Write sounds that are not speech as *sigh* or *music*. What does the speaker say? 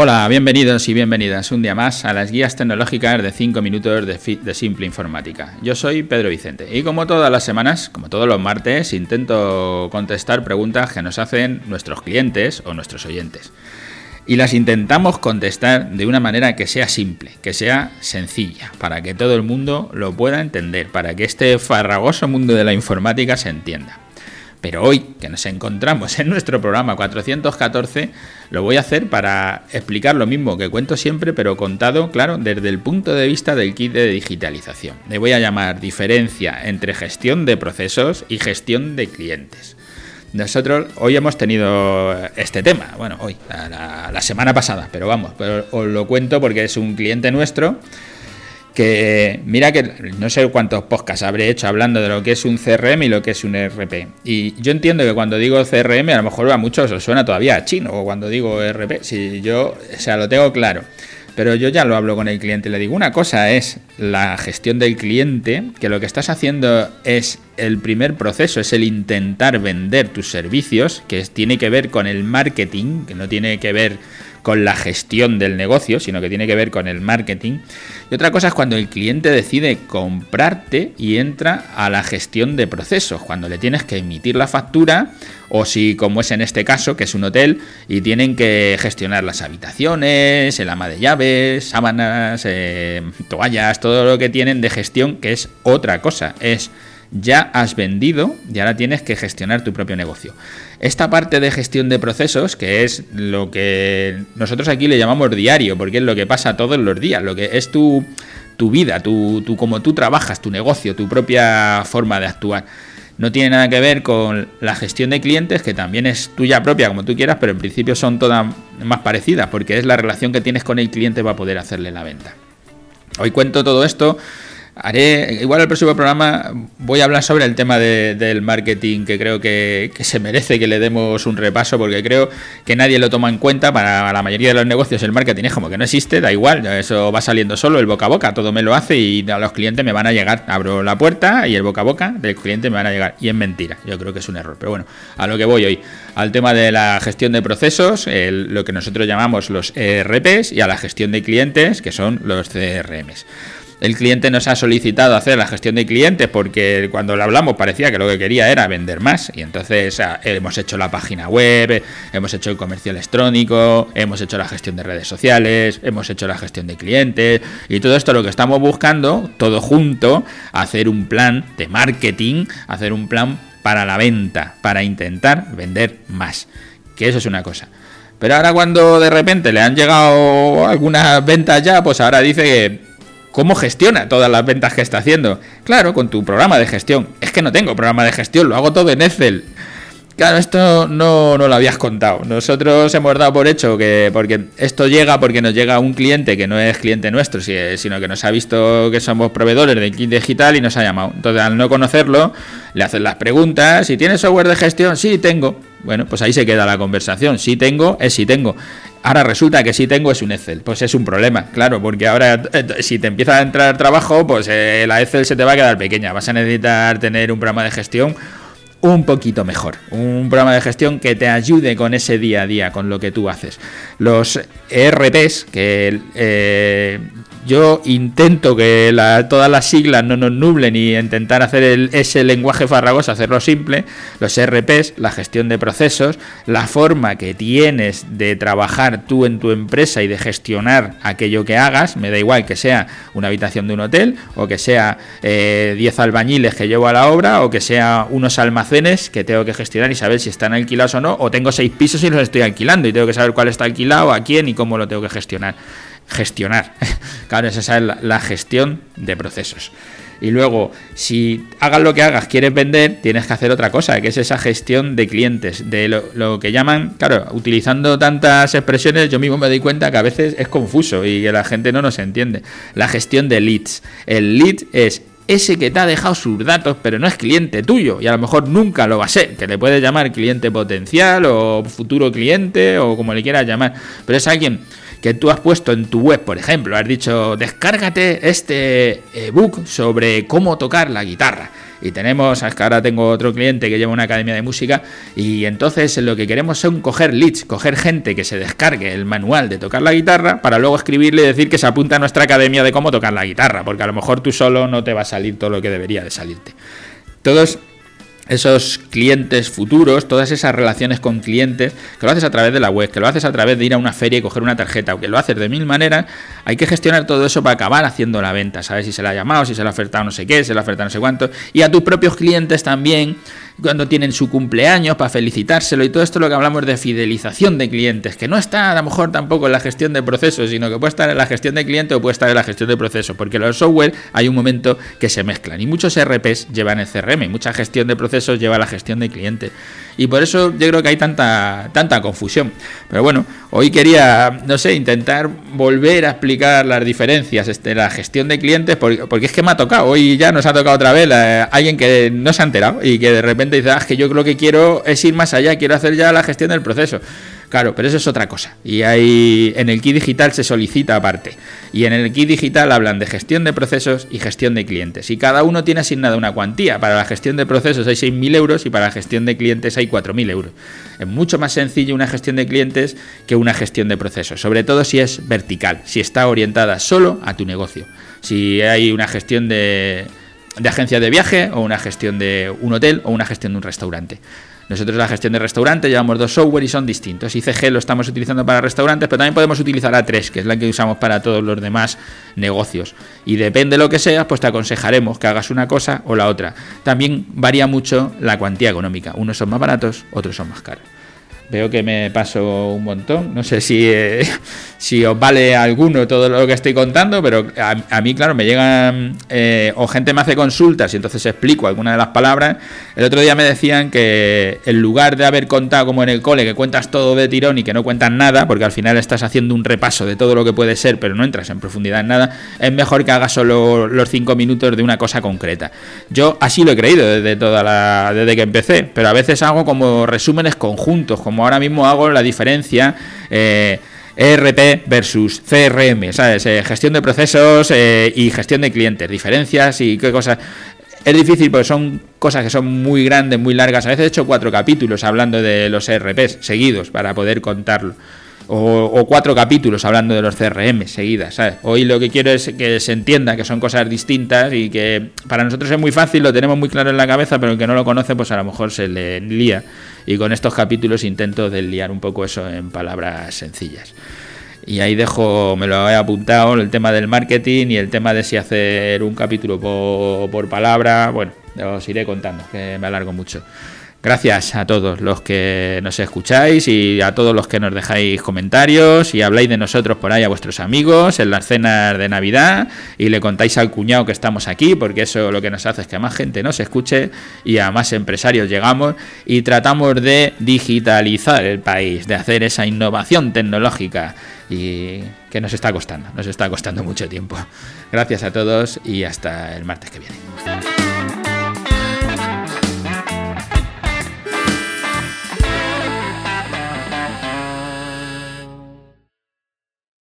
Hola, bienvenidos y bienvenidas un día más a las guías tecnológicas de 5 minutos de, Simple Informática. Yo soy Pedro Vicente y como todas las semanas, como todos los martes, intento contestar preguntas que nos hacen nuestros clientes o nuestros oyentes. Y las intentamos contestar de una manera que sea simple, que sea sencilla, para que todo el mundo lo pueda entender, para que este farragoso mundo de la informática se entienda. Pero hoy, que nos encontramos en nuestro programa 414, lo voy a hacer para explicar lo mismo que cuento siempre, pero contado, claro, desde el punto de vista del kit de digitalización. Le voy a llamar diferencia entre gestión de procesos y gestión de clientes. Nosotros hoy hemos tenido este tema, bueno, hoy, la, semana pasada, pero vamos, pero os lo cuento porque es un cliente nuestro que mira que no sé cuántos podcasts habré hecho hablando de lo que es un CRM y lo que es un ERP. Y yo entiendo que cuando digo CRM a lo mejor a muchos os suena todavía a chino o cuando digo ERP, si yo, o sea, lo tengo claro. Pero yo ya lo hablo con el cliente le digo, una cosa es la gestión del cliente, que lo que estás haciendo es el primer proceso, es el intentar vender tus servicios, que tiene que ver con el marketing, que no tiene que ver con la gestión del negocio, sino que tiene que ver con el marketing. Y otra cosa es cuando el cliente decide comprarte y entra a la gestión de procesos, cuando le tienes que emitir la factura o si como es en este caso, que es un hotel, y tienen que gestionar las habitaciones, el ama de llaves, sábanas, eh, toallas, todo lo que tienen de gestión, que es otra cosa, es ya has vendido y ahora tienes que gestionar tu propio negocio. Esta parte de gestión de procesos, que es lo que nosotros aquí le llamamos diario, porque es lo que pasa todos los días, lo que es tu, tu vida, tu, como tú trabajas, tu negocio, tu propia forma de actuar. No tiene nada que ver con la gestión de clientes, que también es tuya propia, como tú quieras, pero en principio son todas más parecidas, porque es la relación que tienes con el cliente para poder hacerle la venta. Hoy cuento todo esto Haré, igual el próximo programa voy a hablar sobre el tema del marketing, que creo que, se merece que le demos un repaso, porque creo que nadie lo toma en cuenta. Para la mayoría de los negocios el marketing es como que no existe, da igual, eso va saliendo solo, el boca a boca, todo me lo hace y a los clientes me van a llegar. Abro la puerta y el boca a boca del cliente me van a llegar. Y es mentira, yo creo que es un error. Pero bueno, a lo que voy hoy, al tema de la gestión de procesos, lo que nosotros llamamos los ERPs, y a la gestión de clientes, que son los CRMs el cliente nos ha solicitado hacer la gestión de clientes porque cuando le hablamos parecía que lo que quería era vender más y entonces hemos hecho la página web, hemos hecho el comercio electrónico, hemos hecho la gestión de redes sociales, hemos hecho la gestión de clientes y todo esto lo que estamos buscando, todo junto, hacer un plan de marketing, hacer un plan para la venta, para intentar vender más. Que eso es una cosa. Pero ahora cuando de repente le han llegado algunas ventas ya, pues ahora dice que ¿Cómo gestiona todas las ventas que está haciendo? Claro, con tu programa de gestión. Es que no tengo programa de gestión, lo hago todo en Excel. Claro, esto no, no, lo habías contado. Nosotros hemos dado por hecho que, porque esto llega porque nos llega un cliente que no es cliente nuestro, sino que nos ha visto que somos proveedores del kit digital y nos ha llamado. Entonces, al no conocerlo, le hacen las preguntas. ¿Y tienes software de gestión? Sí, tengo. Bueno, pues ahí se queda la conversación. Si tengo, es si tengo. Ahora resulta que si tengo es un Excel. Pues es un problema, claro, porque ahora eh, si te empieza a entrar trabajo, pues eh, la Excel se te va a quedar pequeña. Vas a necesitar tener un programa de gestión un poquito mejor. Un programa de gestión que te ayude con ese día a día, con lo que tú haces. Los ERPs, que eh, yo intento que todas las siglas no nos nublen y intentar hacer ese lenguaje farragoso, hacerlo simple. Los ERPs, la gestión de procesos, la forma que tienes de trabajar tú en tu empresa y de gestionar aquello que hagas, me da igual que sea una habitación de un hotel o que sea 10 eh, albañiles que llevo a la obra o que sea unos almacenes que tengo que gestionar y saber si están alquilados o no, o tengo seis pisos y los estoy alquilando y tengo que saber cuál está alquilado, a quién y cómo lo tengo que gestionar gestionar. *laughs* claro, esa es la, gestión de procesos. Y luego, si hagas lo que hagas, quieres vender, tienes que hacer otra cosa, que es esa gestión de clientes, de lo, que llaman, claro, utilizando tantas expresiones, yo mismo me doy cuenta que a veces es confuso y que la gente no nos entiende. La gestión de leads. El lead es ese que te ha dejado sus datos, pero no es cliente tuyo y a lo mejor nunca lo va a ser, que le puedes llamar cliente potencial o futuro cliente o como le quieras llamar, pero es alguien que tú has puesto en tu web, por ejemplo, has dicho, descárgate este ebook sobre cómo tocar la guitarra. Y tenemos, es que ahora tengo otro cliente que lleva una academia de música y entonces lo que queremos es coger leads, coger gente que se descargue el manual de tocar la guitarra para luego escribirle y decir que se apunta a nuestra academia de cómo tocar la guitarra, porque a lo mejor tú solo no te va a salir todo lo que debería de salirte. Todos esos clientes futuros, todas esas relaciones con clientes, que lo haces a través de la web, que lo haces a través de ir a una feria y coger una tarjeta, o que lo haces de mil maneras, hay que gestionar todo eso para acabar haciendo la venta, ¿sabes? Si se la ha llamado, si se le ha ofertado no sé qué, si se le ha ofertado no sé cuánto, y a tus propios clientes también cuando tienen su cumpleaños para felicitárselo y todo esto lo que hablamos de fidelización de clientes, que no está a lo mejor tampoco en la gestión de procesos, sino que puede estar en la gestión de cliente o puede estar en la gestión de procesos, porque los software hay un momento que se mezclan y muchos RPs llevan el CRM mucha gestión de procesos lleva la gestión de cliente. Y por eso yo creo que hay tanta, tanta confusión. Pero bueno, hoy quería, no sé, intentar volver a explicar las diferencias de la gestión de clientes, porque, porque, es que me ha tocado, hoy ya nos ha tocado otra vez alguien que no se ha enterado y que de repente dice, ah, es que yo lo que quiero es ir más allá, quiero hacer ya la gestión del proceso. Claro, pero eso es otra cosa. Y hay en el kit digital se solicita aparte. Y en el kit digital hablan de gestión de procesos y gestión de clientes. Y cada uno tiene asignada una cuantía. Para la gestión de procesos hay 6.000 euros y para la gestión de clientes hay 4.000 euros. Es mucho más sencillo una gestión de clientes que una gestión de procesos. Sobre todo si es vertical, si está orientada solo a tu negocio. Si hay una gestión de de agencia de viaje o una gestión de un hotel o una gestión de un restaurante. Nosotros la gestión de restaurante llevamos dos software y son distintos. ICG lo estamos utilizando para restaurantes, pero también podemos utilizar A3, que es la que usamos para todos los demás negocios. Y depende de lo que sea, pues te aconsejaremos que hagas una cosa o la otra. También varía mucho la cuantía económica. Unos son más baratos, otros son más caros. Veo que me paso un montón. No sé si, eh, *laughs* si os vale alguno todo lo que estoy contando, pero a, mí, claro, me llegan eh, o gente me hace consultas y entonces explico alguna de las palabras. El otro día me decían que en lugar de haber contado como en el cole, que cuentas todo de tirón y que no cuentas nada, porque al final estás haciendo un repaso de todo lo que puede ser, pero no entras en profundidad en nada, es mejor que hagas solo los cinco minutos de una cosa concreta. Yo así lo he creído desde, toda la, desde que empecé, pero a veces hago como resúmenes conjuntos, como ahora mismo hago la diferencia. Eh, ERP versus CRM, ¿sabes? Eh, gestión de procesos eh, y gestión de clientes, diferencias y qué cosas. Es difícil porque son cosas que son muy grandes, muy largas. A veces he hecho cuatro capítulos hablando de los ERPs seguidos para poder contarlo o, cuatro capítulos hablando de los CRM seguidas. ¿sabes? Hoy lo que quiero es que se entienda que son cosas distintas y que para nosotros es muy fácil, lo tenemos muy claro en la cabeza, pero el que no lo conoce, pues a lo mejor se le lía. Y con estos capítulos intento desliar un poco eso en palabras sencillas. Y ahí dejo, me lo he apuntado, el tema del marketing y el tema de si hacer un capítulo por, por palabra. Bueno, os iré contando, que me alargo mucho. Gracias a todos los que nos escucháis y a todos los que nos dejáis comentarios y habláis de nosotros por ahí a vuestros amigos en las cenas de Navidad y le contáis al cuñado que estamos aquí porque eso lo que nos hace es que más gente nos escuche y a más empresarios llegamos y tratamos de digitalizar el país, de hacer esa innovación tecnológica y que nos está costando, nos está costando mucho tiempo. Gracias a todos y hasta el martes que viene.